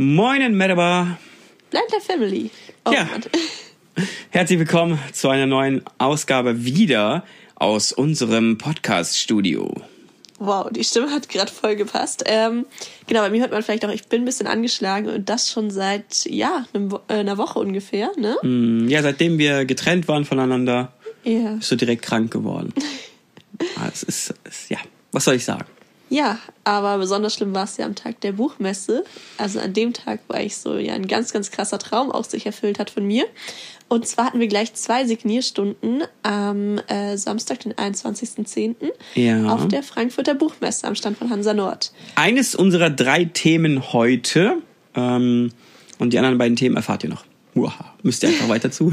Moinen, merhaba. Bleibt der Family. Oh, ja. Herzlich willkommen zu einer neuen Ausgabe wieder aus unserem Podcast-Studio. Wow, die Stimme hat gerade voll gepasst. Ähm, genau, bei mir hört man vielleicht auch, ich bin ein bisschen angeschlagen und das schon seit, ja, äh, einer Woche ungefähr, ne? Mm, ja, seitdem wir getrennt waren voneinander, ja. bist du direkt krank geworden. Ah, es ist, es, ja, was soll ich sagen? Ja, aber besonders schlimm war es ja am Tag der Buchmesse. Also an dem Tag, wo eigentlich so ja ein ganz, ganz krasser Traum auch sich erfüllt hat von mir. Und zwar hatten wir gleich zwei Signierstunden am äh, Samstag, den 21.10. Ja. auf der Frankfurter Buchmesse am Stand von Hansa Nord. Eines unserer drei Themen heute. Ähm, und die anderen beiden Themen erfahrt ihr noch. Uaha, müsst ihr einfach weiter zu.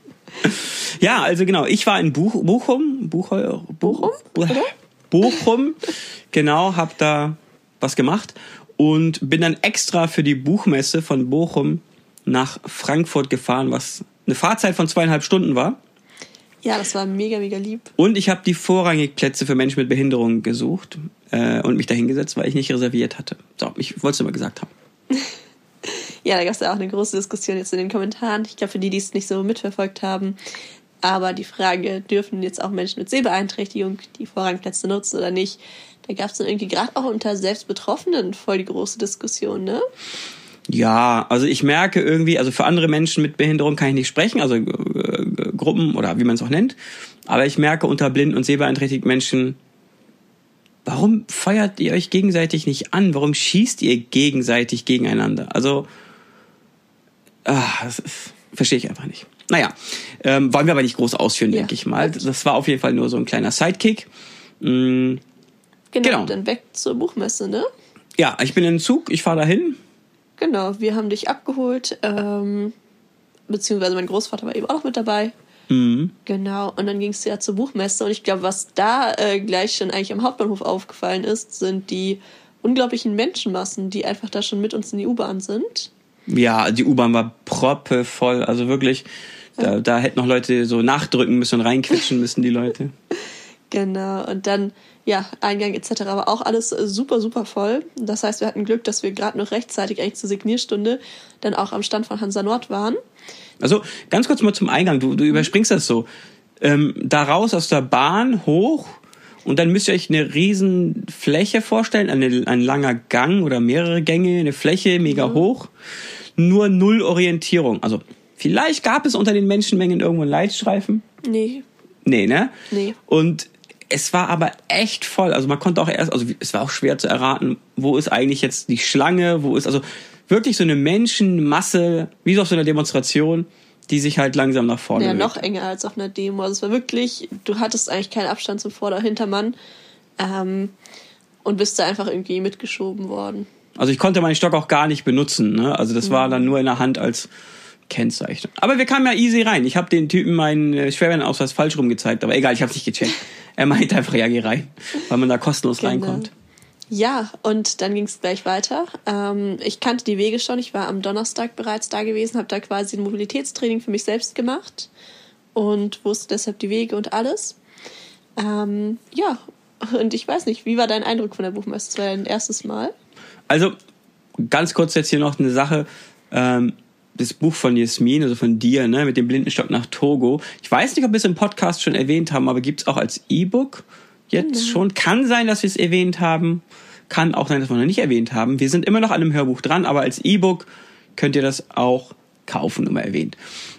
ja, also genau, ich war in Buch, Bochum. Buch, Bochum? Oder? Bochum, genau, habe da was gemacht und bin dann extra für die Buchmesse von Bochum nach Frankfurt gefahren, was eine Fahrzeit von zweieinhalb Stunden war. Ja, das war mega, mega lieb. Und ich habe die vorrangig Plätze für Menschen mit Behinderung gesucht äh, und mich dahingesetzt, weil ich nicht reserviert hatte. So, ich wollte es immer gesagt haben. ja, da gab es ja auch eine große Diskussion jetzt in den Kommentaren. Ich glaube, für die, die es nicht so mitverfolgt haben, aber die Frage, dürfen jetzt auch Menschen mit Sehbeeinträchtigung die Vorrangplätze nutzen oder nicht, da gab es dann irgendwie gerade auch unter Selbstbetroffenen voll die große Diskussion, ne? Ja, also ich merke irgendwie, also für andere Menschen mit Behinderung kann ich nicht sprechen, also äh, Gruppen oder wie man es auch nennt. Aber ich merke unter blind und sehbeeinträchtigten Menschen, warum feuert ihr euch gegenseitig nicht an? Warum schießt ihr gegenseitig gegeneinander? Also, ah, das verstehe ich einfach nicht. Naja, ähm, wollen wir aber nicht groß ausführen, ja. denke ich mal. Das war auf jeden Fall nur so ein kleiner Sidekick. Mhm. Genau, genau, dann weg zur Buchmesse, ne? Ja, ich bin in Zug, ich fahre dahin. Genau, wir haben dich abgeholt, ähm, beziehungsweise mein Großvater war eben auch mit dabei. Mhm. Genau, und dann ging es ja zur Buchmesse und ich glaube, was da äh, gleich schon eigentlich am Hauptbahnhof aufgefallen ist, sind die unglaublichen Menschenmassen, die einfach da schon mit uns in die U-Bahn sind. Ja, die U-Bahn war proppevoll, also wirklich, da, da hätten noch Leute so nachdrücken müssen und reinquetschen müssen, die Leute. Genau, und dann, ja, Eingang etc. war auch alles super, super voll. Das heißt, wir hatten Glück, dass wir gerade noch rechtzeitig eigentlich zur Signierstunde dann auch am Stand von Hansa Nord waren. Also ganz kurz mal zum Eingang, du, du überspringst das so. Ähm, da raus aus der Bahn hoch und dann müsst ihr euch eine riesen Fläche vorstellen, eine, ein langer Gang oder mehrere Gänge, eine Fläche mega mhm. hoch, nur null Orientierung. Also Vielleicht gab es unter den Menschenmengen irgendwo einen Leitstreifen. Nee. Nee, ne? Nee. Und es war aber echt voll. Also man konnte auch erst, also es war auch schwer zu erraten, wo ist eigentlich jetzt die Schlange, wo ist, also wirklich so eine Menschenmasse, wie so auf so einer Demonstration, die sich halt langsam nach vorne Ja, bewegt. noch enger als auf einer Demo. Also es war wirklich, du hattest eigentlich keinen Abstand zum Vorder- oder Hintermann ähm, und bist da einfach irgendwie mitgeschoben worden. Also ich konnte meinen Stock auch gar nicht benutzen. Ne? Also das mhm. war dann nur in der Hand als Kennzeichnung. Aber wir kamen ja easy rein. Ich habe den Typen meinen äh, Schwerbeinausweis falsch rum gezeigt, aber egal, ich habe nicht gecheckt. Er meinte einfach, ja, geh rein, weil man da kostenlos genau. reinkommt. Ja, und dann ging es gleich weiter. Ähm, ich kannte die Wege schon. Ich war am Donnerstag bereits da gewesen, habe da quasi ein Mobilitätstraining für mich selbst gemacht und wusste deshalb die Wege und alles. Ähm, ja, und ich weiß nicht, wie war dein Eindruck von der Buchmesse? Das war dein erstes Mal. Also, ganz kurz jetzt hier noch eine Sache. Ähm, das Buch von Jasmin, also von dir, ne, mit dem Blindenstock nach Togo. Ich weiß nicht, ob wir es im Podcast schon erwähnt haben, aber gibt es auch als E-Book jetzt genau. schon. Kann sein, dass wir es erwähnt haben. Kann auch sein, dass wir noch nicht erwähnt haben. Wir sind immer noch an einem Hörbuch dran, aber als E-Book könnt ihr das auch kaufen, immer erwähnt.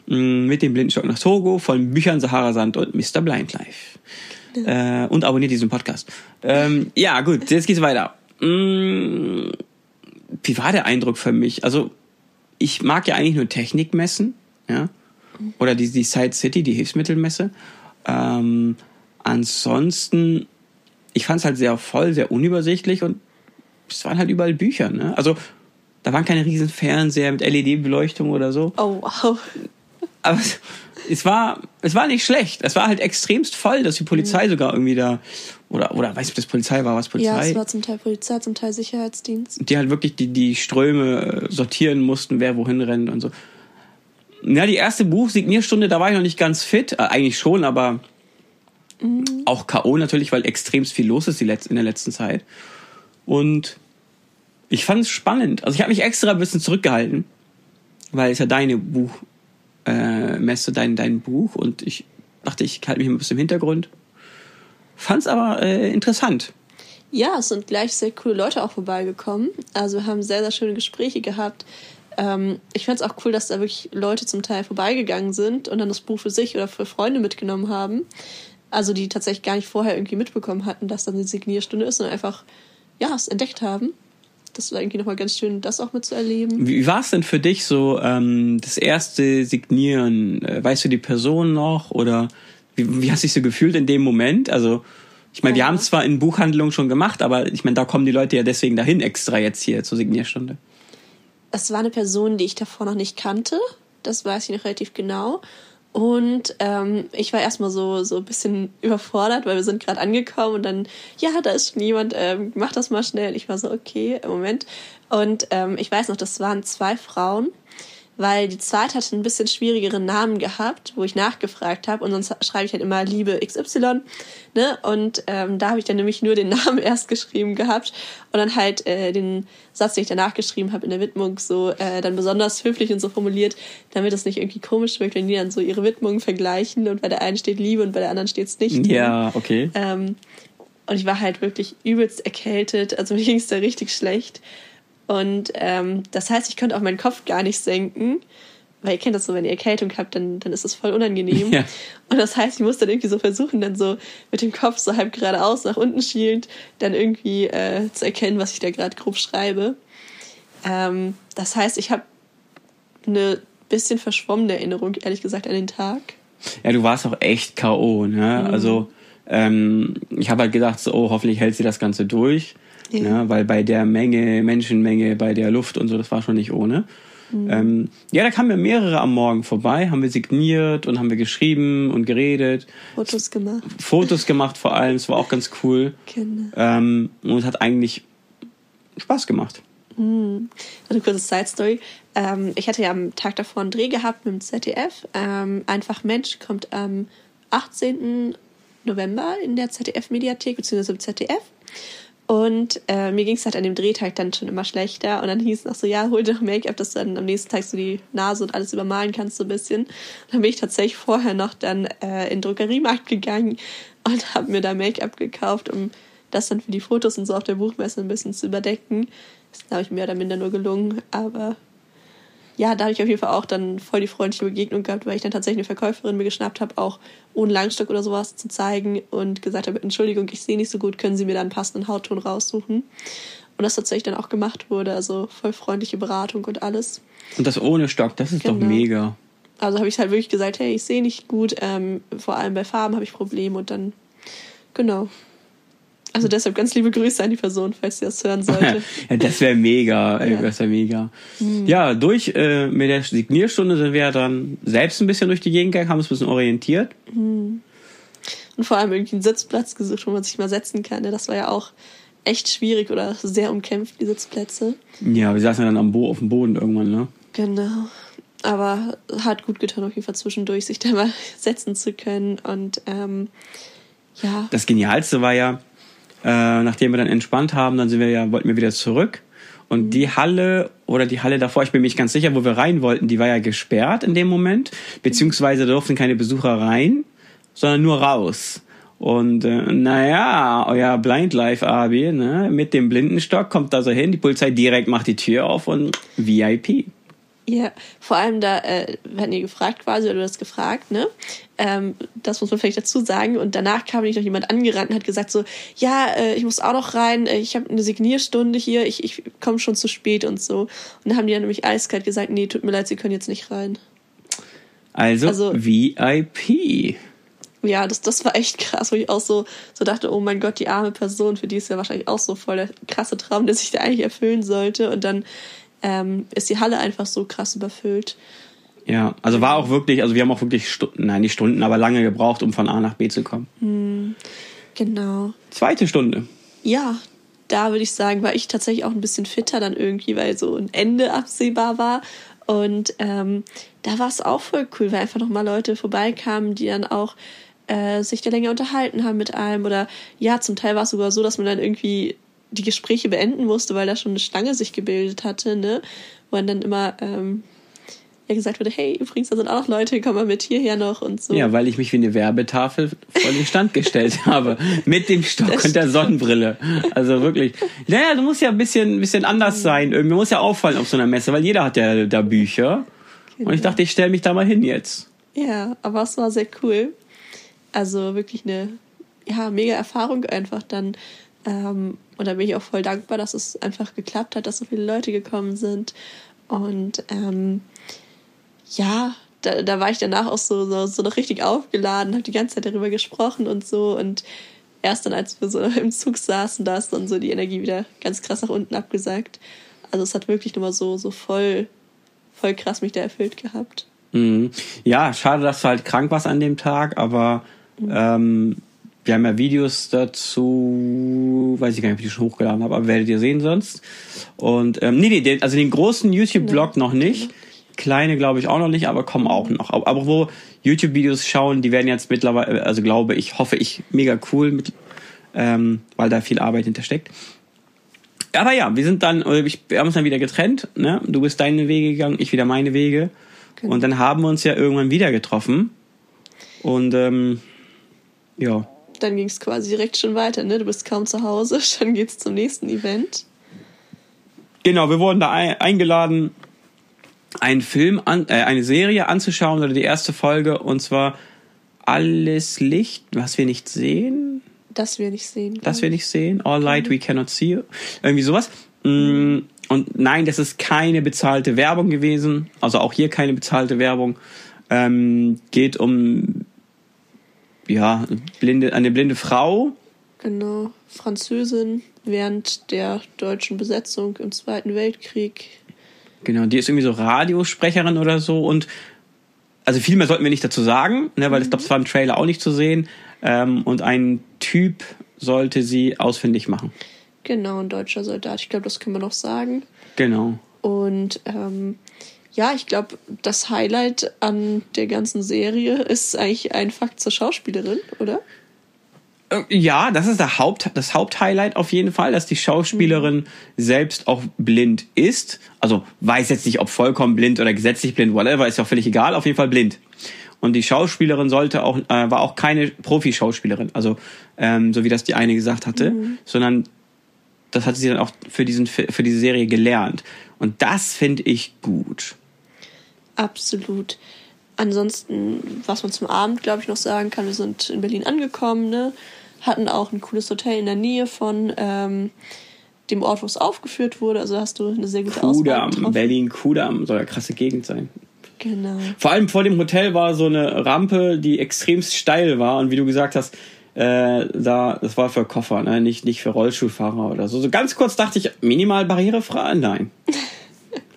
Mm, mit dem Blindenstock nach Togo von Büchern Sahara Sand und Mr. Blindlife. Genau. Äh, und abonniert diesen Podcast. Ähm, ja, gut, jetzt geht's weiter. Mm, wie war der Eindruck für mich? Also, ich mag ja eigentlich nur Technikmessen, ja, oder die, die Side City, die Hilfsmittelmesse. Ähm, ansonsten, ich fand es halt sehr voll, sehr unübersichtlich und es waren halt überall Bücher, ne? Also da waren keine riesen Fernseher mit LED-Beleuchtung oder so. Oh wow. Aber es war, es war nicht schlecht. Es war halt extremst voll, dass die Polizei mhm. sogar irgendwie da, oder, oder weiß ich, ob das Polizei war, was Polizei? Ja, es war zum Teil Polizei, zum Teil Sicherheitsdienst. Die halt wirklich die, die Ströme äh, sortieren mussten, wer wohin rennt und so. Ja, die erste Buchsignierstunde, da war ich noch nicht ganz fit. Äh, eigentlich schon, aber mhm. auch K.O. natürlich, weil extremst viel los ist die Letz in der letzten Zeit. Und Ich fand es spannend. Also ich habe mich extra ein bisschen zurückgehalten, weil es ja deine Buchmesse, äh, Messe, dein, dein Buch und ich dachte, ich halte mich ein bisschen im Hintergrund. Fand es aber äh, interessant. Ja, es sind gleich sehr coole Leute auch vorbeigekommen. Also wir haben sehr, sehr schöne Gespräche gehabt. Ähm, ich fand es auch cool, dass da wirklich Leute zum Teil vorbeigegangen sind und dann das Buch für sich oder für Freunde mitgenommen haben. Also die tatsächlich gar nicht vorher irgendwie mitbekommen hatten, dass dann eine Signierstunde ist, sondern einfach, ja, es entdeckt haben. Das war irgendwie nochmal ganz schön, das auch mitzuerleben. Wie war es denn für dich so, ähm, das erste Signieren? Äh, weißt du die Person noch oder wie, wie hast du dich so gefühlt in dem Moment? Also, ich meine, ja. wir haben es zwar in Buchhandlungen schon gemacht, aber ich meine, da kommen die Leute ja deswegen dahin extra jetzt hier zur Signierstunde. Es war eine Person, die ich davor noch nicht kannte. Das weiß ich noch relativ genau. Und ähm, ich war erstmal so, so ein bisschen überfordert, weil wir sind gerade angekommen und dann, ja, da ist schon jemand, ähm, mach das mal schnell. Ich war so, okay, Moment. Und ähm, ich weiß noch, das waren zwei Frauen weil die zweite hatte ein bisschen schwierigeren Namen gehabt, wo ich nachgefragt habe und sonst schreibe ich halt immer Liebe XY, ne? Und ähm, da habe ich dann nämlich nur den Namen erst geschrieben gehabt und dann halt äh, den Satz, den ich danach geschrieben habe in der Widmung, so äh, dann besonders höflich und so formuliert, damit es nicht irgendwie komisch wirkt, wenn die dann so ihre Widmungen vergleichen und bei der einen steht Liebe und bei der anderen steht es nicht. Ja, okay. Ähm, und ich war halt wirklich übelst erkältet, also mir ging es da richtig schlecht. Und ähm, das heißt, ich könnte auch meinen Kopf gar nicht senken, weil ihr kennt das so, wenn ihr Erkältung habt, dann, dann ist das voll unangenehm. Ja. Und das heißt, ich muss dann irgendwie so versuchen, dann so mit dem Kopf so halb geradeaus nach unten schielend, dann irgendwie äh, zu erkennen, was ich da gerade grob schreibe. Ähm, das heißt, ich habe eine bisschen verschwommene Erinnerung, ehrlich gesagt, an den Tag. Ja, du warst auch echt K.O., ne? Mhm. Also, ähm, ich habe halt gedacht, so, oh, hoffentlich hält sie das Ganze durch. Ja. ja. weil bei der Menge, Menschenmenge, bei der Luft und so, das war schon nicht ohne. Mhm. Ähm, ja, da kamen wir mehrere am Morgen vorbei, haben wir signiert und haben wir geschrieben und geredet. Fotos gemacht. Fotos gemacht vor allem, es war auch ganz cool. Genau. Ähm, und es hat eigentlich Spaß gemacht. Mhm. Eine kurze Side Story. Ähm, ich hatte ja am Tag davor einen Dreh gehabt mit dem ZDF. Ähm, Einfach Mensch kommt am 18. November in der ZDF-Mediathek, beziehungsweise im ZDF. Und äh, mir ging es halt an dem Drehtag dann schon immer schlechter. Und dann hieß es noch so, ja, hol dir Make-up, dass du dann am nächsten Tag so die Nase und alles übermalen kannst so ein bisschen. Und dann bin ich tatsächlich vorher noch dann äh, in den Drogeriemarkt gegangen und habe mir da Make-up gekauft, um das dann für die Fotos und so auf der Buchmesse ein bisschen zu überdecken. Das ist, glaube ich, mehr oder minder nur gelungen. Aber ja, da habe ich auf jeden Fall auch dann voll die freundliche Begegnung gehabt, weil ich dann tatsächlich eine Verkäuferin mir geschnappt habe, auch ohne Langstock oder sowas zu zeigen und gesagt habe, Entschuldigung, ich sehe nicht so gut, können Sie mir dann einen passenden Hautton raussuchen? Und das tatsächlich dann auch gemacht wurde, also voll freundliche Beratung und alles. Und das ohne Stock, das ist genau. doch mega. Also habe ich halt wirklich gesagt, hey, ich sehe nicht gut, ähm, vor allem bei Farben habe ich Probleme und dann, genau, also deshalb ganz liebe Grüße an die Person, falls sie das hören sollte. ja, das wäre mega, ey, ja. das wäre mega. Mhm. Ja, durch äh, mit der Signierstunde sind wir dann selbst ein bisschen durch die Gegend gegangen, haben uns ein bisschen orientiert. Mhm. Und vor allem irgendwie einen Sitzplatz gesucht, wo man sich mal setzen kann. Ne? Das war ja auch echt schwierig oder sehr umkämpft, die Sitzplätze. Ja, wir saßen ja dann am Bo auf dem Boden irgendwann, ne? Genau. Aber hat gut getan, auf jeden Fall zwischendurch sich da mal setzen zu können. Und ähm, ja. Das Genialste war ja, äh, nachdem wir dann entspannt haben, dann sind wir ja, wollten wir wieder zurück. Und die Halle oder die Halle davor, ich bin mir nicht ganz sicher, wo wir rein wollten, die war ja gesperrt in dem Moment. Beziehungsweise durften keine Besucher rein, sondern nur raus. Und äh, naja, euer Blind Life AB, ne, mit dem Blindenstock kommt da so hin, die Polizei direkt macht die Tür auf und VIP. Ja, vor allem da äh, werden die gefragt quasi, oder du hast gefragt, ne? Ähm, das muss man vielleicht dazu sagen. Und danach kam nicht noch jemand angerannt und hat gesagt so, ja, äh, ich muss auch noch rein, äh, ich habe eine Signierstunde hier, ich, ich komme schon zu spät und so. Und dann haben die dann nämlich eiskalt gesagt, nee, tut mir leid, sie können jetzt nicht rein. Also, also VIP. Ja, das, das war echt krass, wo ich auch so, so dachte, oh mein Gott, die arme Person, für die ist ja wahrscheinlich auch so voll der krasse Traum, der sich da eigentlich erfüllen sollte. Und dann ähm, ist die Halle einfach so krass überfüllt. Ja, also war auch wirklich, also wir haben auch wirklich Stunden, nein, nicht Stunden, aber lange gebraucht, um von A nach B zu kommen. Hm, genau. Zweite Stunde. Ja, da würde ich sagen, war ich tatsächlich auch ein bisschen fitter dann irgendwie, weil so ein Ende absehbar war. Und ähm, da war es auch voll cool, weil einfach nochmal Leute vorbeikamen, die dann auch äh, sich da länger unterhalten haben mit einem. Oder ja, zum Teil war es sogar so, dass man dann irgendwie die Gespräche beenden musste, weil da schon eine Schlange sich gebildet hatte, ne? Wo dann immer ähm, ja gesagt wurde, hey, übrigens, da sind auch noch Leute, komm mal mit hierher noch und so. Ja, weil ich mich wie eine Werbetafel vor den Stand gestellt habe. Mit dem Stock das und der Sonnenbrille. Also wirklich. Naja, du musst ja ein bisschen, ein bisschen anders sein. Irgendwie muss ja auffallen auf so einer Messe, weil jeder hat ja da Bücher. Genau. Und ich dachte, ich stelle mich da mal hin jetzt. Ja, aber es war sehr cool. Also wirklich eine ja, mega Erfahrung einfach dann. Ähm, und da bin ich auch voll dankbar, dass es einfach geklappt hat, dass so viele Leute gekommen sind. Und ähm, ja, da, da war ich danach auch so, so, so noch richtig aufgeladen, habe die ganze Zeit darüber gesprochen und so. Und erst dann, als wir so im Zug saßen, da ist dann so die Energie wieder ganz krass nach unten abgesagt. Also es hat wirklich nochmal so, so voll, voll krass mich da erfüllt gehabt. Mhm. Ja, schade, dass du halt krank warst an dem Tag, aber mhm. ähm, wir haben ja Videos dazu, weiß ich gar nicht, ob ich die schon hochgeladen habe, aber werdet ihr sehen sonst. Und ähm, nee, nee, also den großen YouTube-Blog ja, noch nicht. Kleine glaube ich auch noch nicht, aber kommen auch noch. Aber wo YouTube-Videos schauen, die werden jetzt mittlerweile, also glaube ich, hoffe ich, mega cool, mit, ähm, weil da viel Arbeit hintersteckt. Aber ja, wir sind dann, wir haben uns dann wieder getrennt. Ne? Du bist deine Wege gegangen, ich wieder meine Wege. Genau. Und dann haben wir uns ja irgendwann wieder getroffen. Und ähm, ja. Dann ging es quasi direkt schon weiter, ne? Du bist kaum zu Hause, schon geht's zum nächsten Event. Genau, wir wurden da eingeladen einen Film, an, äh, eine Serie anzuschauen oder die erste Folge und zwar Alles Licht, was wir nicht sehen. Das wir nicht sehen. Das wir nicht sehen. All Light mhm. We Cannot See. Irgendwie sowas. Mhm. Und nein, das ist keine bezahlte Werbung gewesen. Also auch hier keine bezahlte Werbung. Ähm, geht um ja blinde, eine blinde Frau. Genau, Französin während der deutschen Besetzung im Zweiten Weltkrieg Genau, die ist irgendwie so Radiosprecherin oder so und also viel mehr sollten wir nicht dazu sagen, ne, weil mhm. ich glaube, es war im Trailer auch nicht zu sehen. Ähm, und ein Typ sollte sie ausfindig machen. Genau, ein deutscher Soldat. Ich glaube, das können wir noch sagen. Genau. Und ähm, ja, ich glaube, das Highlight an der ganzen Serie ist eigentlich ein Fakt zur Schauspielerin, oder? Äh, ja, das ist der Haupt, das Haupthighlight auf jeden Fall, dass die Schauspielerin mhm. selbst auch blind ist. Also weiß jetzt nicht, ob vollkommen blind oder gesetzlich blind, whatever, ist ja auch völlig egal, auf jeden Fall blind. Und die Schauspielerin sollte auch, äh, war auch keine Profi-Schauspielerin, also ähm, so wie das die eine gesagt hatte, mhm. sondern das hatte sie dann auch für diesen für diese Serie gelernt. Und das finde ich gut. Absolut. Ansonsten, was man zum Abend, glaube ich, noch sagen kann, wir sind in Berlin angekommen, ne? hatten auch ein cooles Hotel in der Nähe von ähm, dem Ort, wo es aufgeführt wurde. Also hast du eine sehr gute Kudamm, Auswahl Berlin Kudamm soll ja krasse Gegend sein. Genau. Vor allem vor dem Hotel war so eine Rampe, die extremst steil war und wie du gesagt hast, äh, da, das war für Koffer, ne? nicht, nicht für Rollstuhlfahrer oder so. So ganz kurz dachte ich, minimal barrierefrei? Nein.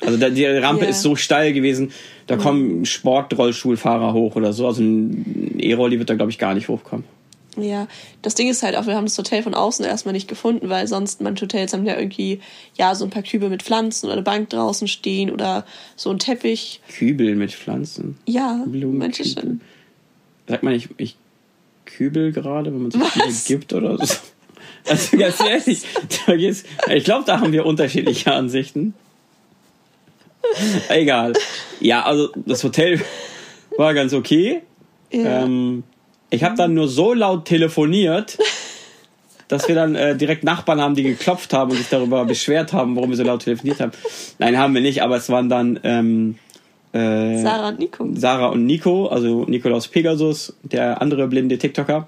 Also da, die Rampe yeah. ist so steil gewesen, da mhm. kommen Sportrollstuhlfahrer hoch oder so. Also ein E-Rolli wird da, glaube ich, gar nicht hochkommen. Ja, das Ding ist halt auch, wir haben das Hotel von außen erstmal nicht gefunden, weil sonst manche Hotels haben ja irgendwie, ja, so ein paar Kübel mit Pflanzen oder eine Bank draußen stehen oder so ein Teppich. Kübel mit Pflanzen? Ja, manche schon. Sagt man nicht, ich kübel gerade, wenn man sich Was? gibt oder so? Also ganz ehrlich, ich glaube, da haben wir unterschiedliche Ansichten. Egal. Ja, also das Hotel war ganz okay. Ja. Ähm, ich habe dann nur so laut telefoniert, dass wir dann äh, direkt Nachbarn haben, die geklopft haben und sich darüber beschwert haben, warum wir so laut telefoniert haben. Nein, haben wir nicht, aber es waren dann ähm, äh, Sarah und Nico. Sarah und Nico, also Nikolaus Pegasus, der andere blinde TikToker.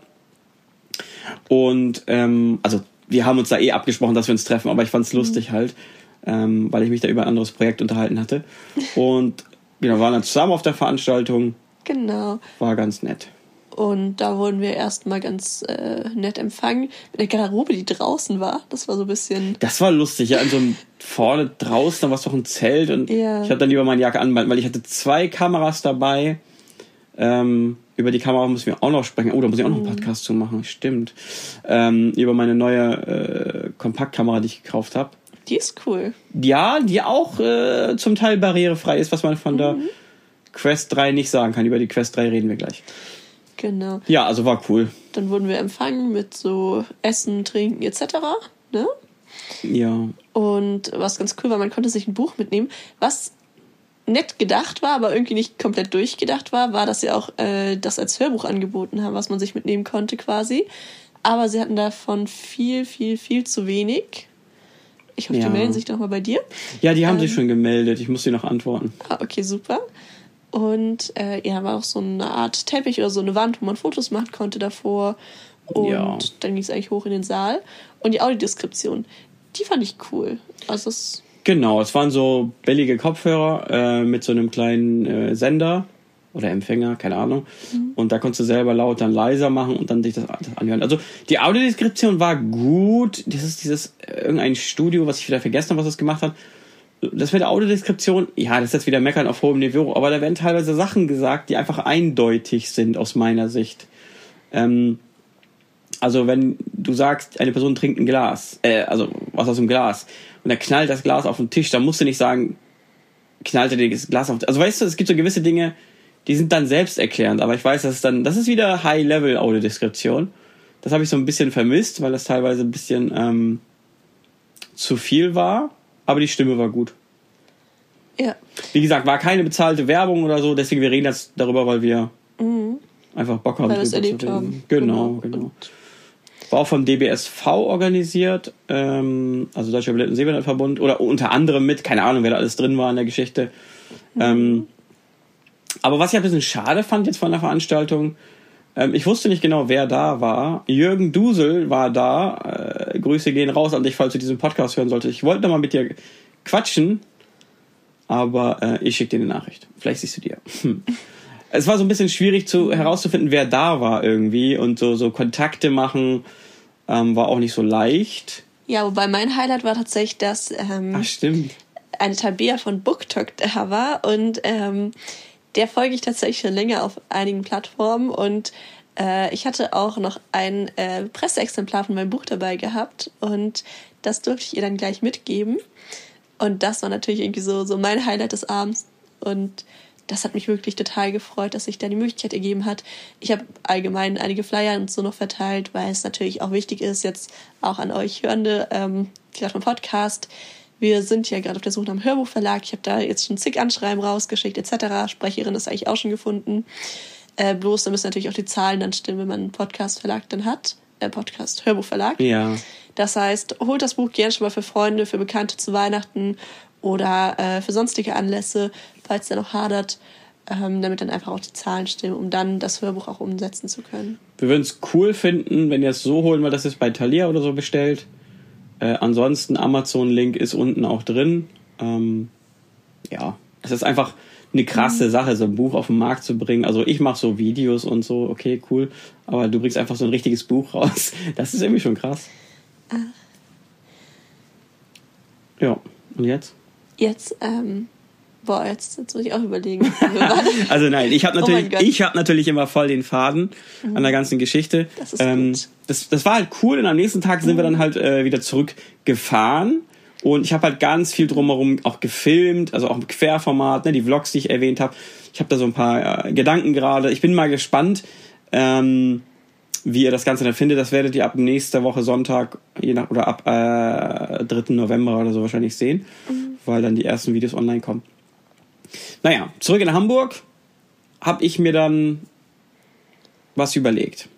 Und ähm, also wir haben uns da eh abgesprochen, dass wir uns treffen, aber ich fand's lustig mhm. halt ähm, weil ich mich da über ein anderes Projekt unterhalten hatte. Und genau, waren dann zusammen auf der Veranstaltung. Genau. War ganz nett. Und da wurden wir erstmal ganz äh, nett empfangen mit der Garderobe, die draußen war. Das war so ein bisschen. Das war lustig, ja. In so einem vorne draußen, da war es doch ein Zelt und ja. ich hatte dann lieber meine Jacke an, weil ich hatte zwei Kameras dabei. Ähm, über die Kamera müssen wir auch noch sprechen. Oh, da muss ich auch noch einen mhm. Podcast zu machen. Stimmt. Ähm, über meine neue äh, Kompaktkamera, die ich gekauft habe. Die ist cool. Ja, die auch äh, zum Teil barrierefrei ist, was man von mhm. der Quest 3 nicht sagen kann. Über die Quest 3 reden wir gleich. Genau. Ja, also war cool. Dann wurden wir empfangen mit so Essen, Trinken etc. Ne? Ja. Und was ganz cool war, man konnte sich ein Buch mitnehmen. Was nett gedacht war, aber irgendwie nicht komplett durchgedacht war, war, dass sie auch äh, das als Hörbuch angeboten haben, was man sich mitnehmen konnte quasi. Aber sie hatten davon viel, viel, viel zu wenig. Ich hoffe, Ja. die melden sich doch mal bei dir. Ja, die haben Ähm. sich schon gemeldet. Ich muss dir noch antworten. Ah, okay, super. Und äh, ja, war auch so eine Art Teppich oder so eine Wand, wo man Fotos machen konnte davor. Und Ja. dann ging es eigentlich hoch in den Saal. Und die Audiodeskription, die fand ich cool. Also es, Genau, es waren so billige Kopfhörer äh, mit so einem kleinen äh, Sender oder Empfänger, keine Ahnung. Und da konntest du selber laut dann leiser machen und dann dich das, das anhören. Also die Audiodeskription war gut. Das ist dieses äh, irgendein Studio, was ich wieder vergessen habe, was das gemacht hat. Das mit der Audiodeskription, ja, das ist jetzt wieder meckern auf hohem Niveau, aber da werden teilweise Sachen gesagt, die einfach eindeutig sind aus meiner Sicht. Ähm, also wenn du sagst, eine Person trinkt ein Glas, äh, also was aus dem Glas, und er knallt das Glas auf den Tisch, dann musst du nicht sagen, knallt er dir das Glas auf den Also weißt du, es gibt so gewisse Dinge, die sind dann selbsterklärend, aber ich weiß, dass es dann, das ist wieder High-Level-Audiodeskription. Das habe ich so ein bisschen vermisst, weil das teilweise ein bisschen ähm, zu viel war, aber die Stimme war gut. ja. Wie gesagt, war keine bezahlte Werbung oder so, deswegen wir reden jetzt darüber, weil wir einfach Bock haben, Mhm. Weil drüber erlebt zu reden. haben. Genau, Genau. genau. War auch vom DBSV organisiert, ähm, also Deutscher Blinden Sehbehindertenverbund, oder unter anderem mit, keine Ahnung, wer da alles drin war in der Geschichte. Ähm, aber was ich ein bisschen schade fand jetzt von der Veranstaltung, ähm, ich wusste nicht genau, wer da war. Jürgen Dusel war da. Äh, Grüße gehen raus an dich, falls du diesen Podcast hören solltest. Ich wollte noch mal mit dir quatschen, aber äh, ich schicke dir eine Nachricht. Vielleicht siehst du ja. Hm. Es war so ein bisschen schwierig zu, herauszufinden, wer da war irgendwie und so, so Kontakte machen ähm, war auch nicht so leicht. Ja, wobei mein Highlight war tatsächlich, dass ähm, Ach, stimmt. eine Tabea von BookTok da war und ähm, der folge ich tatsächlich schon länger auf einigen Plattformen und äh, ich hatte auch noch ein äh, Presseexemplar von meinem Buch dabei gehabt und das durfte ich ihr dann gleich mitgeben und das war natürlich irgendwie so, so mein Highlight des Abends und das hat mich wirklich total gefreut, dass sich da die Möglichkeit ergeben hat. Ich habe allgemein einige Flyer und so noch verteilt, weil es natürlich auch wichtig ist, jetzt auch an euch Hörende, ähm, gerade vom Podcast. Wir sind ja gerade auf der Suche nach einem Hörbuchverlag. Ich habe da jetzt schon zig Anschreiben rausgeschickt etc. Sprecherin ist eigentlich auch schon gefunden. Äh, bloß da müssen natürlich auch die Zahlen dann stimmen, wenn man einen Podcast-Verlag dann hat. Äh, Podcast, Hörbuchverlag. Ja. Das heißt, holt das Buch gerne schon mal für Freunde, für Bekannte zu Weihnachten oder äh, für sonstige Anlässe, falls der noch hadert, ähm, damit dann einfach auch die Zahlen stimmen, um dann das Hörbuch auch umsetzen zu können. Wir würden es cool finden, wenn ihr es so holen, weil das ist bei Thalia oder so bestellt. Äh, ansonsten Amazon-Link ist unten auch drin. Ähm, ja, es ist einfach eine krasse Sache, so ein Buch auf den Markt zu bringen. Also ich mache so Videos und so, okay, cool. Aber du bringst einfach so ein richtiges Buch raus. Das ist irgendwie schon krass. Ja, und jetzt? Jetzt, ähm, boah, jetzt, jetzt muss ich auch überlegen. Warte. Also nein, ich habe Oh natürlich, Gott. ich habe natürlich immer voll den Faden an der ganzen Geschichte. Das ist ähm, gut. Das, das war halt cool und am nächsten Tag sind wir dann halt äh, wieder zurückgefahren und ich habe halt ganz viel drumherum auch gefilmt, also auch im Querformat, ne, die Vlogs, die ich erwähnt habe. Ich habe da so ein paar äh, Gedanken gerade. Ich bin mal gespannt, ähm, wie ihr das Ganze dann findet. Das werdet ihr ab nächster Woche Sonntag, je nach oder ab äh, 3. November oder so wahrscheinlich sehen, weil dann die ersten Videos online kommen. Naja, zurück in Hamburg habe ich mir dann was überlegt.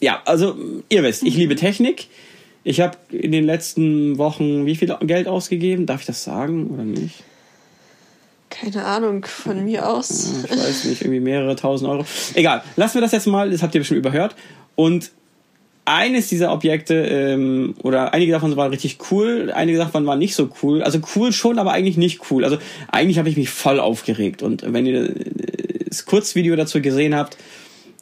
Ja, also ihr wisst, ich liebe Technik. Ich habe in den letzten Wochen wie viel Geld ausgegeben? Darf ich das sagen oder nicht? Keine Ahnung, von mir aus. Ich weiß nicht, irgendwie mehrere tausend Euro. Egal, lassen wir das jetzt mal, das habt ihr bestimmt überhört. Und eines dieser Objekte, ähm, oder einige davon waren richtig cool, einige davon waren nicht so cool. Also cool schon, aber eigentlich nicht cool. Also eigentlich habe ich mich voll aufgeregt. Und wenn ihr das Kurzvideo dazu gesehen habt,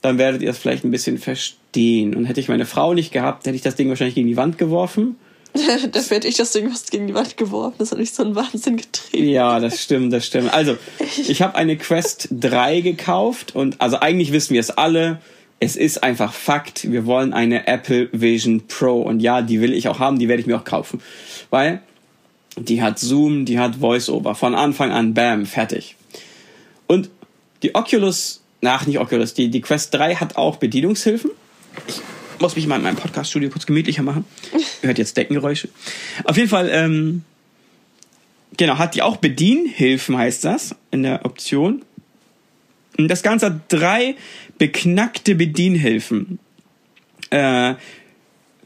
dann werdet ihr es vielleicht ein bisschen verstehen. Und hätte ich meine Frau nicht gehabt, hätte ich das Ding wahrscheinlich gegen die Wand geworfen. Dafür hätte ich das Ding fast gegen die Wand geworfen. Das hat mich so einen Wahnsinn getrieben. Ja, das stimmt, das stimmt. Also, ich habe eine Quest 3 gekauft und also eigentlich wissen wir es alle. Es ist einfach Fakt. Wir wollen eine Apple Vision Pro und ja, die will ich auch haben, die werde ich mir auch kaufen. Weil die hat Zoom, die hat Voiceover. Von Anfang an, bam, fertig. Und die Oculus, nach nicht Oculus, die, die Quest 3 hat auch Bedienungshilfen. Ich muss mich mal in meinem Podcast-Studio kurz gemütlicher machen. Ihr hört jetzt Deckengeräusche. Auf jeden Fall, ähm, genau, hat die auch Bedienhilfen, heißt das, in der Option. Und das Ganze hat drei beknackte Bedienhilfen. Äh,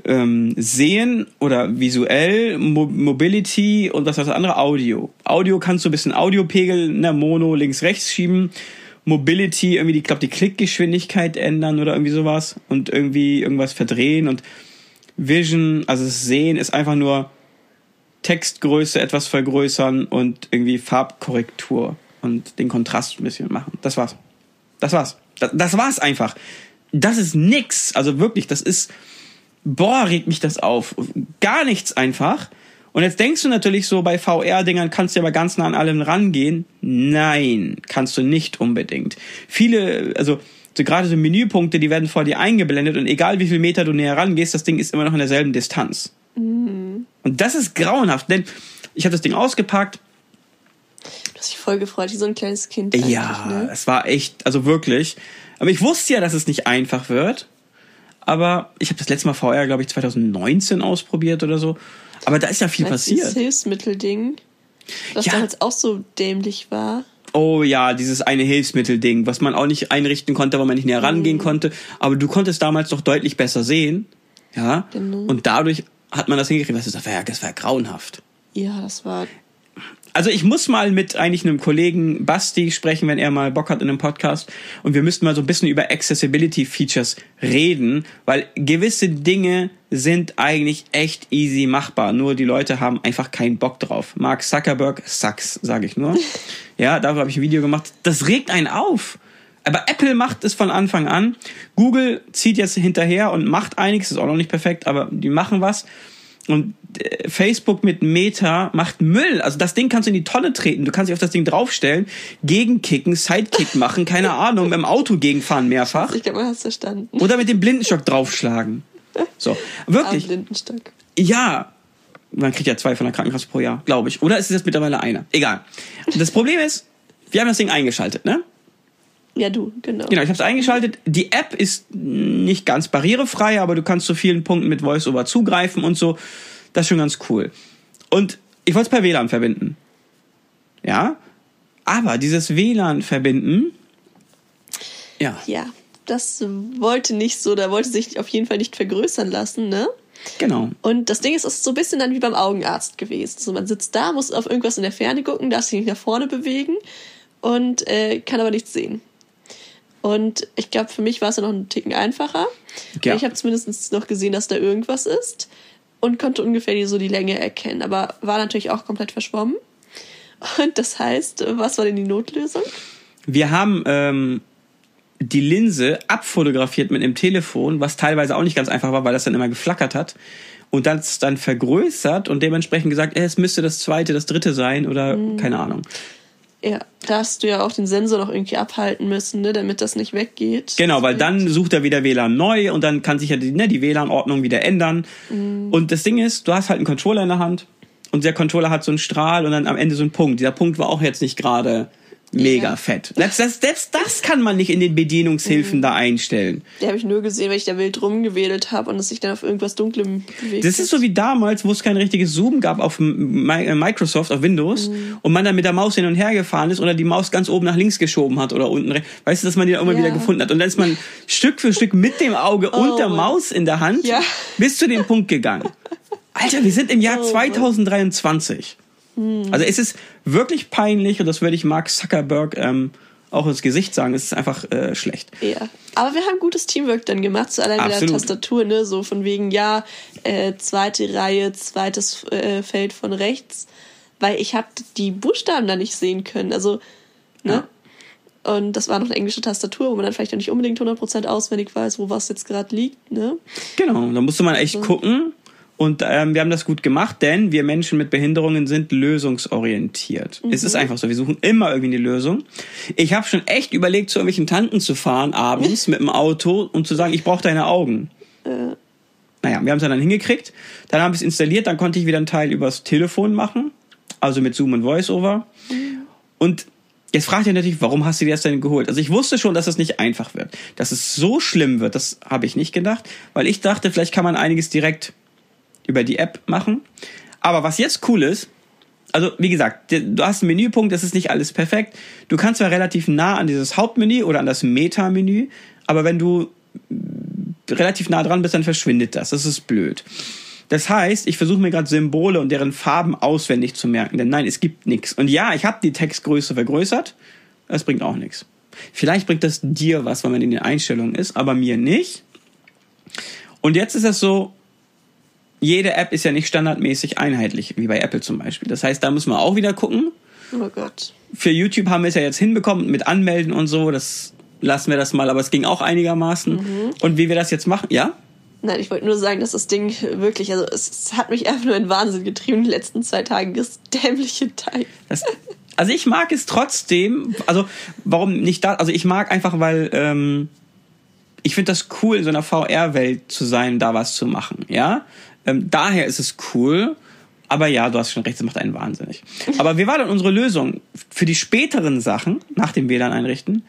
ähm, Sehen oder visuell, Mo Mobility und was das andere? Audio. Audio kannst du ein bisschen Audiopegel, ne, Mono links, rechts schieben. Mobility, irgendwie, ich glaube, die Klickgeschwindigkeit ändern oder irgendwie sowas und irgendwie irgendwas verdrehen und Vision, also das Sehen ist einfach nur Textgröße etwas vergrößern und irgendwie Farbkorrektur und den Kontrast ein bisschen machen. Das war's. Das war's. Das, das war's einfach. Das ist nix. Also wirklich, das ist, boah, regt mich das auf. Gar nichts einfach. Und jetzt denkst du natürlich so, bei VR-Dingern kannst du aber ganz nah an allem rangehen. Nein, kannst du nicht unbedingt. Viele, also so gerade so Menüpunkte, die werden vor dir eingeblendet und egal wie viel Meter du näher rangehst, das Ding ist immer noch in derselben Distanz. Mhm. Und das ist grauenhaft, denn ich habe das Ding ausgepackt. Du hast dich voll gefreut, wie so ein kleines Kind. Ja, ne? es war echt, also wirklich. Aber ich wusste ja, dass es nicht einfach wird. Aber ich habe das letzte Mal VR, glaube ich, 2019 ausprobiert oder so. Aber da ist ja viel Meinst passiert. Das Hilfsmittelding, das Ja. damals auch so dämlich war. Oh ja, dieses eine Hilfsmittelding, was man auch nicht einrichten konnte, weil man nicht näher rangehen Mhm. konnte. Aber du konntest damals doch deutlich besser sehen. Ja. Genau. Und dadurch hat man das hingekriegt. Weißt das war ja, das war ja grauenhaft. Ja, das war. Also ich muss mal mit eigentlich einem Kollegen Basti sprechen, wenn er mal Bock hat in einem Podcast. Und wir müssten mal so ein bisschen über Accessibility Features reden, weil gewisse Dinge sind eigentlich echt easy machbar. Nur die Leute haben einfach keinen Bock drauf. Mark Zuckerberg sucks, sage ich nur. Ja, darüber habe ich ein Video gemacht. Das regt einen auf. Aber Apple macht es von Anfang an. Google zieht jetzt hinterher und macht einiges, ist auch noch nicht perfekt, aber die machen was. Und äh, Facebook mit Meta macht Müll. Also das Ding kannst du in die Tonne treten. Du kannst dich auf das Ding draufstellen, gegenkicken, Sidekick machen, keine Ahnung, mit dem Auto gegenfahren mehrfach. Ich glaube, man es verstanden. Oder mit dem Blindenstock draufschlagen. So, Am wirklich. Blindenstock. Ja. Man kriegt ja zwei von der Krankenkasse pro Jahr, glaube ich. Oder ist es jetzt mittlerweile einer? Egal. Das Problem ist, wir haben das Ding eingeschaltet, ne? Ja, du, genau. Genau, ich habe es eingeschaltet. Die App ist nicht ganz barrierefrei, aber du kannst zu vielen Punkten mit VoiceOver zugreifen und so. Das ist schon ganz cool. Und ich wollte es per WLAN verbinden. Ja? Aber dieses WLAN verbinden, ja, Ja, das wollte nicht so, da wollte sich auf jeden Fall nicht vergrößern lassen, ne? genau. Und das Ding ist, es ist so ein bisschen dann wie beim Augenarzt gewesen. So, man sitzt da, muss auf irgendwas in der Ferne gucken, darf sich nicht nach vorne bewegen und äh, kann aber nichts sehen. Und ich glaube, für mich war es ja noch einen Ticken einfacher. Ja. Ich habe zumindest noch gesehen, dass da irgendwas ist und konnte ungefähr die, so die Länge erkennen, aber war natürlich auch komplett verschwommen. Und das heißt, was war denn die Notlösung? Wir haben ähm, die Linse abfotografiert mit einem Telefon, was teilweise auch nicht ganz einfach war, weil das dann immer geflackert hat. Und das dann vergrößert und dementsprechend gesagt, äh, es müsste das zweite, das dritte sein oder keine Ahnung. Ja, da hast du ja auch den Sensor noch irgendwie abhalten müssen, ne, damit das nicht weggeht. Genau, weil dann sucht er wieder WLAN neu und dann kann sich ja die, ne, die WLAN-Ordnung wieder ändern. Und das Ding ist, du hast halt einen Controller in der Hand und der Controller hat so einen Strahl und dann am Ende so einen Punkt. Dieser Punkt war auch jetzt nicht gerade Mega fett. Das, das, das, das kann man nicht in den Bedienungshilfen mhm. da einstellen. Die habe ich nur gesehen, weil ich da wild rumgewedelt habe und es sich dann auf irgendwas Dunklem bewegt. Das ist so wie damals, wo es kein richtiges Zoom gab auf äh, Microsoft, auf Windows mhm. und man dann mit der Maus hin und her gefahren ist oder die Maus ganz oben nach links geschoben hat oder unten rechts. Weißt du, dass man die dann immer ja. wieder gefunden hat. Und dann ist man Stück für Stück mit dem Auge oh, und der Maus in der Hand ja. bis zu dem Punkt gegangen. Alter, wir sind im Jahr oh, 2023. Mhm. Also es ist wirklich peinlich und das würde ich Mark Zuckerberg ähm, auch ins Gesicht sagen. Es ist einfach äh, schlecht. Ja, aber wir haben gutes Teamwork dann gemacht, so allein Absolut. mit der Tastatur, ne? So von wegen, ja, äh, zweite Reihe, zweites äh, Feld von rechts, weil ich habe die Buchstaben da nicht sehen können. Also, ne? Ja. Und das war noch eine englische Tastatur, wo man dann vielleicht auch nicht unbedingt 100% auswendig weiß, wo was jetzt gerade liegt. Ne? Genau, da musste man echt also. gucken. Und ähm, wir haben das gut gemacht, denn wir Menschen mit Behinderungen sind lösungsorientiert. Es ist einfach so, wir suchen immer irgendwie eine Lösung. Ich habe schon echt überlegt, zu irgendwelchen Tanten zu fahren abends mit dem Auto und zu sagen, ich brauche deine Augen. Naja, wir haben es dann hingekriegt. Dann habe ich es installiert, dann konnte ich wieder einen Teil übers Telefon machen, also mit Zoom und VoiceOver. Und Jetzt fragt ihr natürlich, warum hast du dir das denn geholt? Also ich wusste schon, dass es nicht einfach wird. Dass es so schlimm wird, das habe ich nicht gedacht, weil ich dachte, vielleicht kann man einiges direkt über die App machen. Aber was jetzt cool ist, also wie gesagt, du hast einen Menüpunkt, das ist nicht alles perfekt. Du kannst zwar relativ nah an dieses Hauptmenü oder an das Meta-Menü, aber wenn du relativ nah dran bist, dann verschwindet das. Das ist blöd. Das heißt, ich versuche mir gerade Symbole und deren Farben auswendig zu merken, denn nein, es gibt nichts. Und ja, ich habe die Textgröße vergrößert, das bringt auch nichts. Vielleicht bringt das dir was, wenn man in den Einstellungen ist, aber mir nicht. Und jetzt ist es so, jede App ist ja nicht standardmäßig einheitlich, wie bei Apple zum Beispiel. Das heißt, da müssen wir auch wieder gucken. Oh Gott. Für YouTube haben wir es ja jetzt hinbekommen mit Anmelden und so. Das lassen wir das mal, aber es ging auch einigermaßen. Mhm. Und wie wir das jetzt machen, ja? Nein, ich wollte nur sagen, dass das Ding wirklich, also es, es, hat mich einfach nur in Wahnsinn getrieben, die letzten zwei Tage, das dämliche Teil. Das, also ich mag es trotzdem, also warum nicht da, also ich mag einfach, weil ähm, ich finde das cool, in so einer VR-Welt zu sein, da was zu machen, ja. Ähm, daher ist es cool. Aber ja, du hast schon recht, es macht einen wahnsinnig. Aber wie war dann unsere Lösung? Für die späteren Sachen, nach dem WLAN einrichten,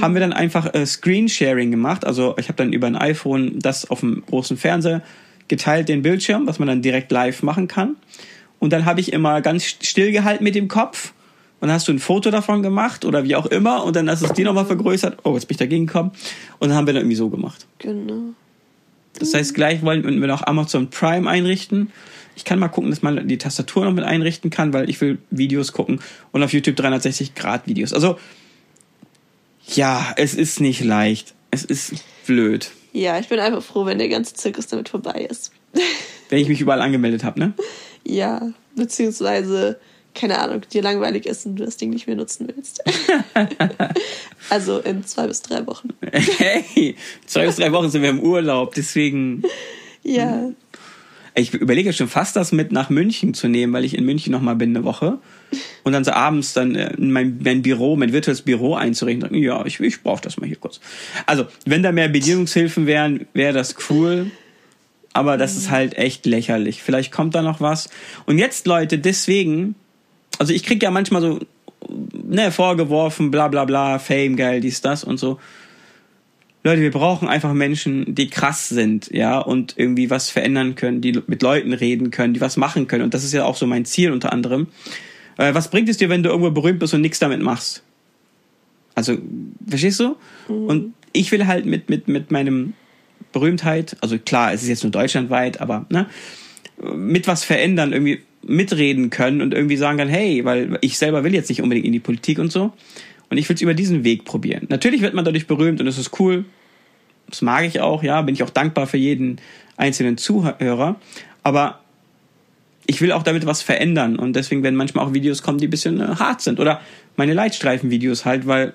haben wir dann einfach äh, Screensharing gemacht. Also ich habe dann über ein iPhone das auf dem großen Fernseher geteilt, den Bildschirm, was man dann direkt live machen kann. Und dann habe ich immer ganz still gehalten mit dem Kopf. Und dann hast du ein Foto davon gemacht oder wie auch immer. Und dann hast du es dir nochmal vergrößert. Oh, jetzt bin ich dagegen gekommen. Und dann haben wir dann irgendwie so gemacht. Genau. Das heißt, gleich wollen wir noch Amazon Prime einrichten. Ich kann mal gucken, dass man die Tastatur noch mit einrichten kann, weil ich will Videos gucken und auf YouTube 360 Grad Videos. Also ja, es ist nicht leicht. Es ist blöd. Ja, ich bin einfach froh, wenn der ganze Zirkus damit vorbei ist. wenn ich mich überall angemeldet habe, ne? Ja, beziehungsweise keine Ahnung, dir langweilig ist und du das Ding nicht mehr nutzen willst. also in zwei bis drei Wochen. Hey, zwei bis drei Wochen sind wir im Urlaub, deswegen. Ja. Ich überlege schon fast, das mit nach München zu nehmen, weil ich in München nochmal bin eine Woche. Und dann so abends dann äh, in mein, mein Büro, mein virtuelles Büro einzurichten. Ja, ich, ich brauche das mal hier kurz. Also, wenn da mehr Bedienungshilfen wären, wäre das cool. Aber das ist halt echt lächerlich. Vielleicht kommt da noch was. Und jetzt, Leute, deswegen, also ich krieg ja manchmal so, ne, vorgeworfen, bla bla bla, Fame, geil, dies, das und so. Leute, wir brauchen einfach Menschen, die krass sind, ja, und irgendwie was verändern können, die mit Leuten reden können, die was machen können. Und das ist ja auch so mein Ziel unter anderem. Äh, was bringt es dir, wenn du irgendwo berühmt bist und nichts damit machst? Also, verstehst du? Mhm. Und ich will halt mit, mit, mit meinem Berühmtheit, also klar, es ist jetzt nur deutschlandweit, aber ne, mit was verändern, irgendwie mitreden können und irgendwie sagen kann, hey, weil ich selber will jetzt nicht unbedingt in die Politik und so. Und ich will es über diesen Weg probieren. Natürlich wird man dadurch berühmt und es ist cool. Das mag ich auch, ja, bin ich auch dankbar für jeden einzelnen Zuhörer. Aber ich will auch damit was verändern und deswegen werden manchmal auch Videos kommen, die ein bisschen äh, hart sind. Oder meine Leitstreifen-Videos halt, weil,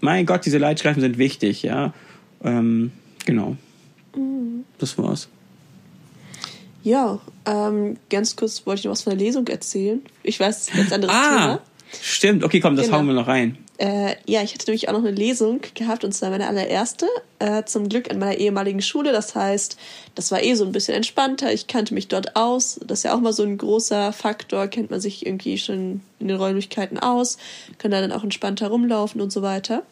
mein Gott, diese Leitstreifen sind wichtig, ja. Ähm, genau. Mhm. Das war's. Ja, ähm, ganz kurz wollte ich noch was von der Lesung erzählen. Ich weiß, ein ganz anderes ah, Thema. Stimmt, okay, komm, das genau. hauen wir noch rein. Äh, ja, ich hatte nämlich auch noch eine Lesung gehabt und zwar meine allererste. Äh, zum Glück an meiner ehemaligen Schule. Das heißt, das war eh so ein bisschen entspannter. Ich kannte mich dort aus. Das ist ja auch mal so ein großer Faktor. Kennt man sich irgendwie schon in den Räumlichkeiten aus, kann da dann auch entspannter rumlaufen und so weiter.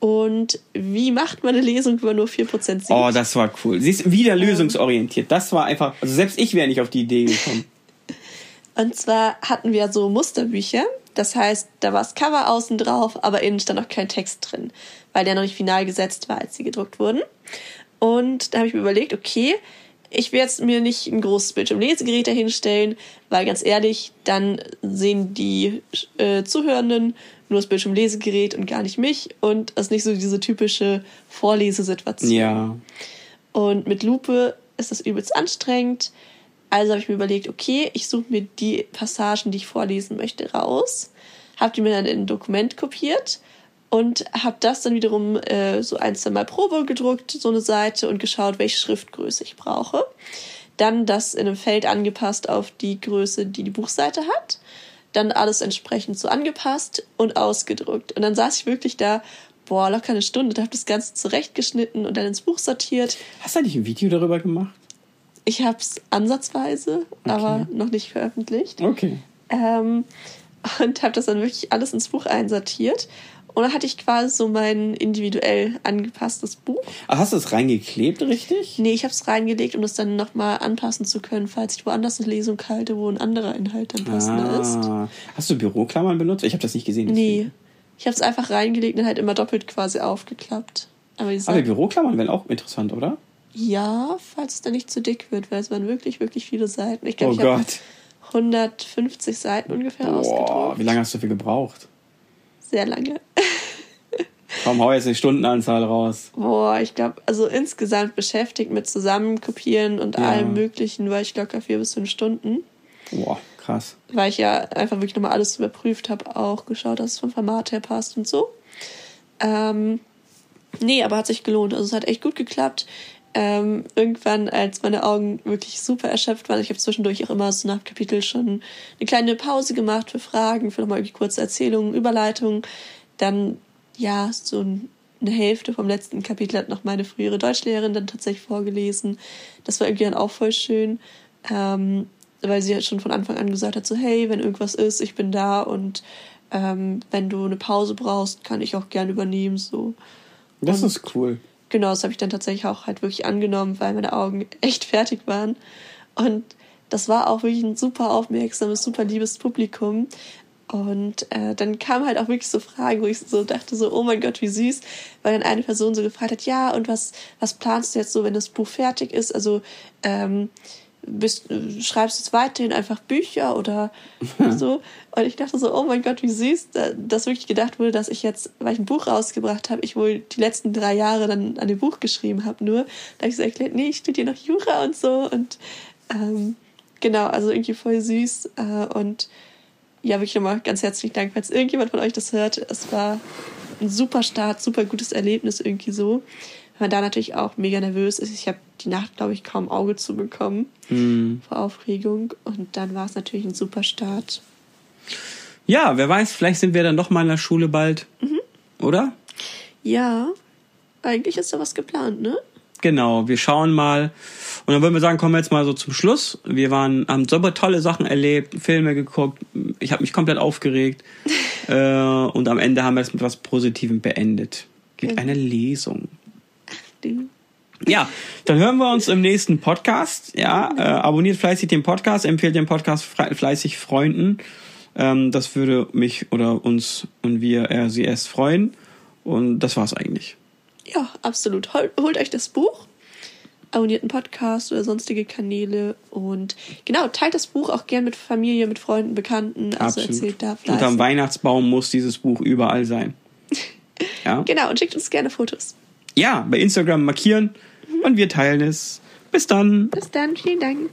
Und wie macht man eine Lesung, man nur 4% sieht? Oh, das war cool. Sie ist wieder lösungsorientiert. Das war einfach, also selbst ich wäre nicht auf die Idee gekommen. Und zwar hatten wir so Musterbücher das heißt, da war das Cover außen drauf, aber innen stand noch kein Text drin, weil der noch nicht final gesetzt war, als sie gedruckt wurden. Und da habe ich mir überlegt, okay, ich werde jetzt mir nicht ein großes Bildschirmlesegerät dahinstellen, weil ganz ehrlich, dann sehen die äh, Zuhörenden nur das Bildschirmlesegerät und gar nicht mich und das ist nicht so diese typische Vorlesesituation. Ja. Und mit Lupe ist das übelst anstrengend. Also habe ich mir überlegt, okay, ich suche mir die Passagen, die ich vorlesen möchte, raus, habe die mir dann in ein Dokument kopiert und habe das dann wiederum äh, so ein, zwei Mal Probe gedruckt, so eine Seite und geschaut, welche Schriftgröße ich brauche. Dann das in einem Feld angepasst auf die Größe, die die Buchseite hat. Dann alles entsprechend so angepasst und ausgedruckt. Und dann saß ich wirklich da, boah, locker eine Stunde, und habe das Ganze zurechtgeschnitten und dann ins Buch sortiert. Hast du nicht ein Video darüber gemacht? Ich habe es ansatzweise, okay. aber noch nicht veröffentlicht. Okay. Ähm, und habe das dann wirklich alles ins Buch einsortiert. Und dann hatte ich quasi so mein individuell angepasstes Buch. Ach, hast du es reingeklebt, richtig? Nee, ich habe es reingelegt, um das dann nochmal anpassen zu können, falls ich woanders eine Lesung halte, wo ein anderer Inhalt dann passender ah. ist. Hast du Büroklammern benutzt? Ich habe das nicht gesehen. deswegen. Nee, ich habe es einfach reingelegt und halt immer doppelt quasi aufgeklappt. Aber, Aber Büroklammern wären auch interessant, oder? ja, falls es dann nicht zu dick wird, weil es waren wirklich, wirklich viele Seiten. Ich glaube, Oh ich habe Gott. 150 Seiten ungefähr Boah, ausgedruckt. wie lange hast du dafür gebraucht? Sehr lange. Komm, hau jetzt eine Stundenanzahl raus. Boah, ich glaube, also insgesamt beschäftigt mit Zusammenkopieren und Ja. allem Möglichen war ich locker vier bis fünf Stunden. Boah, krass. Weil ich ja einfach wirklich nochmal alles überprüft habe, auch geschaut, dass es vom Format her passt und so. Ähm, nee, aber hat sich gelohnt. Also es hat echt gut geklappt. Ähm, irgendwann, als meine Augen wirklich super erschöpft waren, ich habe zwischendurch auch immer so nach Kapitel schon eine kleine Pause gemacht für Fragen, für nochmal irgendwie kurze Erzählungen, Überleitungen. Dann, ja, so ein- eine Hälfte vom letzten Kapitel hat noch meine frühere Deutschlehrerin dann tatsächlich vorgelesen. Das war irgendwie dann auch voll schön, ähm, weil sie halt schon von Anfang an gesagt hat, so hey, wenn irgendwas ist, ich bin da und ähm, wenn du eine Pause brauchst, kann ich auch gern übernehmen, so. Das Und- ist cool. Genau, das habe ich dann tatsächlich auch halt wirklich angenommen, weil meine Augen echt fertig waren. Und das war auch wirklich ein super aufmerksames, super liebes Publikum. Und äh, dann kamen halt auch wirklich so Fragen, wo ich so dachte, so, oh mein Gott, wie süß, weil dann eine Person so gefragt hat, ja, und was, was planst du jetzt so, wenn das Buch fertig ist? Also ähm, bist, schreibst du jetzt weiterhin einfach Bücher oder so? Und ich dachte so, oh mein Gott, wie süß, da- dass wirklich gedacht wurde, dass ich jetzt, weil ich ein Buch rausgebracht habe, ich wohl die letzten drei Jahre dann an dem Buch geschrieben habe. Nur, da habe ich so erklärt, nee, ich studiere noch Jura und so. Und ähm, genau, also irgendwie voll süß. Äh, und ja, wirklich nochmal ganz herzlichen Dank, falls irgendjemand von euch das hört. Es war ein super Start, super gutes Erlebnis irgendwie so. Man da natürlich auch mega nervös ist. Ich habe die Nacht, glaube ich, kaum Auge zu bekommen Hm. vor Aufregung. Und dann war es natürlich ein super Start. Ja, wer weiß, vielleicht sind wir dann doch mal in der Schule bald. Mhm. Oder? Ja, eigentlich ist da was geplant, ne? Genau, wir schauen mal. Und dann würden wir sagen, kommen wir jetzt mal so zum Schluss. Wir waren, haben super tolle Sachen erlebt, Filme geguckt. Ich habe mich komplett aufgeregt. äh, und am Ende haben wir es mit was Positivem beendet. Mit Genau. einer Lesung. Ja, dann hören wir uns im nächsten Podcast. Ja, äh, abonniert fleißig den Podcast, empfehlt den Podcast fleißig Freunden. Ähm, das würde mich oder uns und wir RCS freuen. Und das war's eigentlich. Ja, absolut. Hol, holt euch das Buch, abonniert einen Podcast oder sonstige Kanäle und genau, teilt das Buch auch gern mit Familie, mit Freunden, Bekannten. Also erzählt da Unterm fleißig. Weihnachtsbaum muss dieses Buch überall sein. Ja, Genau, und schickt uns gerne Fotos. Ja bei Instagram markieren und wir teilen es. Bis dann. Bis dann, vielen Dank.